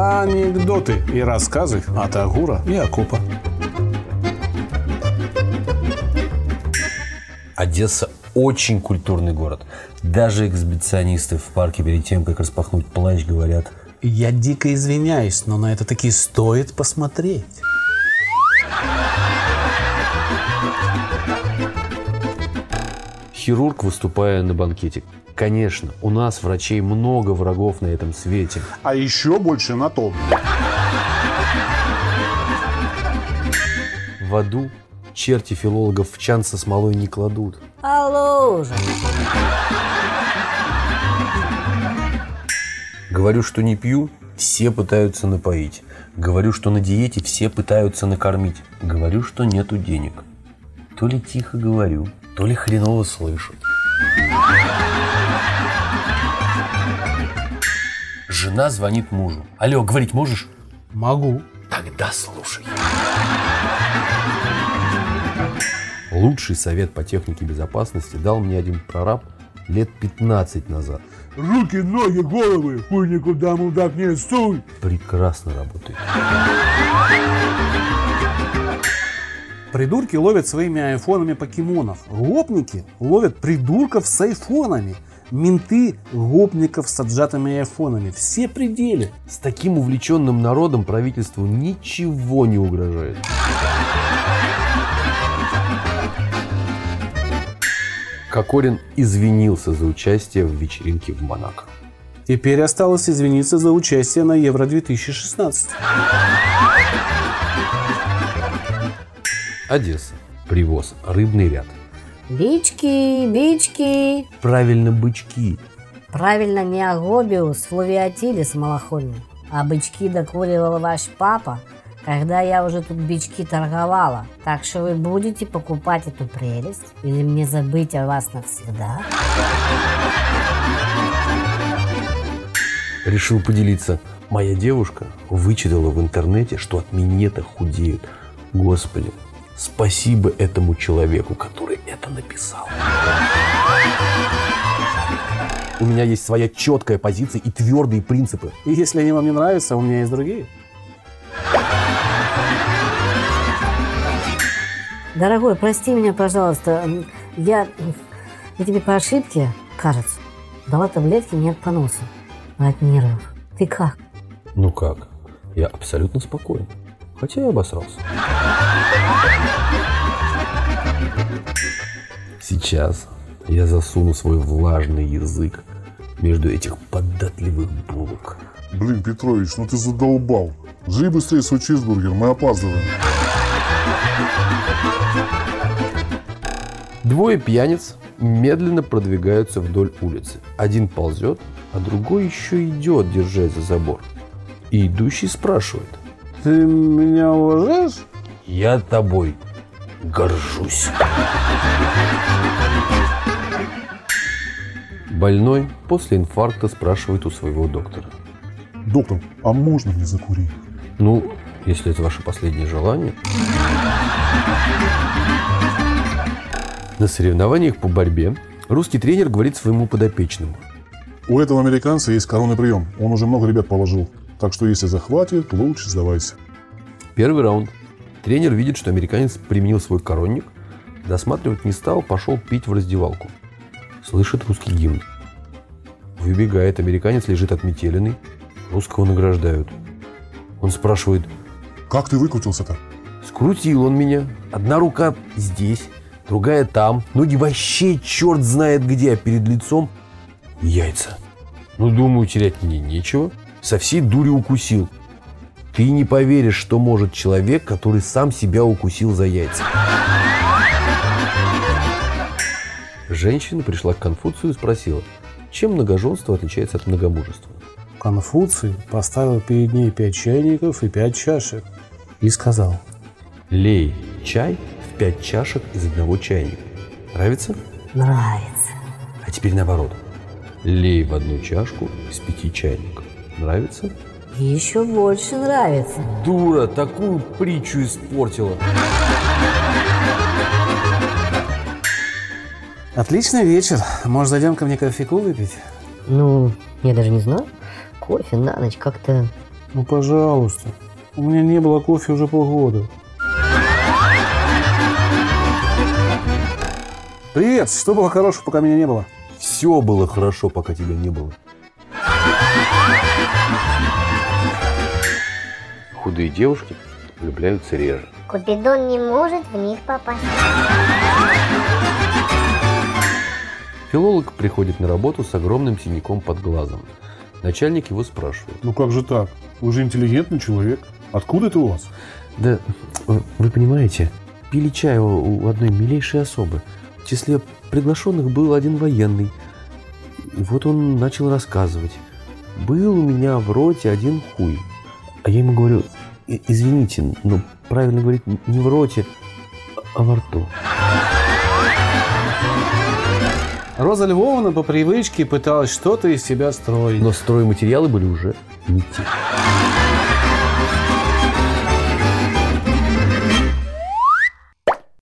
Анекдоты и рассказы от Агура и Акопа. Одесса очень культурный город. Даже эксбиционисты в парке перед тем, как распахнуть плащ, говорят, Я дико извиняюсь, но на это таки стоит посмотреть. Хирург, выступая на банкете. Конечно, у нас, врачей, много врагов на этом свете. А еще больше на том. В аду черти филологов в чан со смолой не кладут. Алло уже. Говорю, что не пью, все пытаются напоить. Говорю, что на диете, все пытаются накормить. Говорю, что нету денег. То ли тихо говорю, то ли хреново слышу. Жена звонит мужу. Алло, говорить можешь? Могу. Тогда слушай. Лучший совет по технике безопасности дал мне один прораб лет 15 назад. Руки, ноги, головы, хуй никуда, мудак, не суй. Прекрасно работает. Придурки ловят своими айфонами покемонов. Гопники ловят придурков с айфонами. Менты гопников с отжатыми айфонами. Все пределы. С таким увлеченным народом правительству ничего не угрожает. Кокорин извинился за участие в вечеринке в Монако. Теперь осталось извиниться за участие на Евро-2016. Одесса. Привоз. Рыбный ряд. Бички, бички. Правильно, бычки. Правильно, не агобиус флавиатилис малохольный, а бычки докуривал ваш папа, когда я уже тут бички торговала. Так что вы будете покупать эту прелесть или мне забыть о вас навсегда? Решил поделиться. Моя девушка вычитала в интернете, что от минета худеют. Господи, спасибо этому человеку, который это написал. У меня есть своя четкая позиция и твердые принципы. И если они вам не нравятся, у меня есть другие. Дорогой, прости меня, пожалуйста. Я, я тебе по ошибке, кажется, дала таблетки не от поноса, а от нервов. Ты как? Ну как? Я абсолютно спокоен. Хотя и обосрался. Сейчас я засуну свой влажный язык между этих податливых булок. Блин, Петрович, ну ты задолбал. Жри быстрее свой чизбургер, мы опаздываем. Двое пьяниц медленно продвигаются вдоль улицы. Один ползет, а другой еще идет, держась за забор. И идущий спрашивает. Ты меня уважаешь? Я тобой горжусь. Больной после инфаркта спрашивает у своего доктора. Доктор, а можно мне закурить? Ну, если это ваше последнее желание. На соревнованиях по борьбе русский тренер говорит своему подопечному. У этого американца есть коронный прием. Он уже много ребят положил. Так что если захватит, лучше сдавайся. Первый раунд. Тренер видит, что американец применил свой коронник, досматривать не стал, пошел пить в раздевалку. Слышит русский гимн. Выбегает, американец лежит отметеленный, русского награждают. Он спрашивает, Как ты выкрутился-то? скрутил он меня, одна рука здесь, другая там, ноги вообще черт знает где, а перед лицом яйца. Ну, думаю, терять мне нечего. Со всей дури укусил. Ты не поверишь, что может человек, который сам себя укусил за яйца. Женщина пришла к Конфуцию и спросила, чем многоженство отличается от многомужества. Конфуций поставил перед ней пять чайников и пять чашек. И сказал, Лей чай в пять чашек из одного чайника. Нравится? Нравится. А теперь наоборот. Лей в одну чашку из пяти чайников. Нравится? Еще больше нравится. Дура, такую притчу испортила. отличный вечер. Может, зайдем ко мне кофейку выпить? Ну, я даже не знаю. Кофе на ночь как-то Ну, пожалуйста. У меня не было кофе уже полгода. Привет! Что было хорошего, пока меня не было? Все было хорошо, пока тебя не было. Худые девушки влюбляются реже. Купидон не может в них попасть. Филолог приходит на работу с огромным синяком под глазом. Начальник его спрашивает. Ну как же так? Вы же интеллигентный человек. Откуда это у вас? Да, вы понимаете, пили чай у одной милейшей особы. В числе приглашенных был один военный. И вот он начал рассказывать. Был у меня в роте один хуй. А я ему говорю, «И- извините, но правильно говорить не в роте, а во рту. Роза Львовна по привычке пыталась что-то из себя строить. Но стройматериалы были уже не те.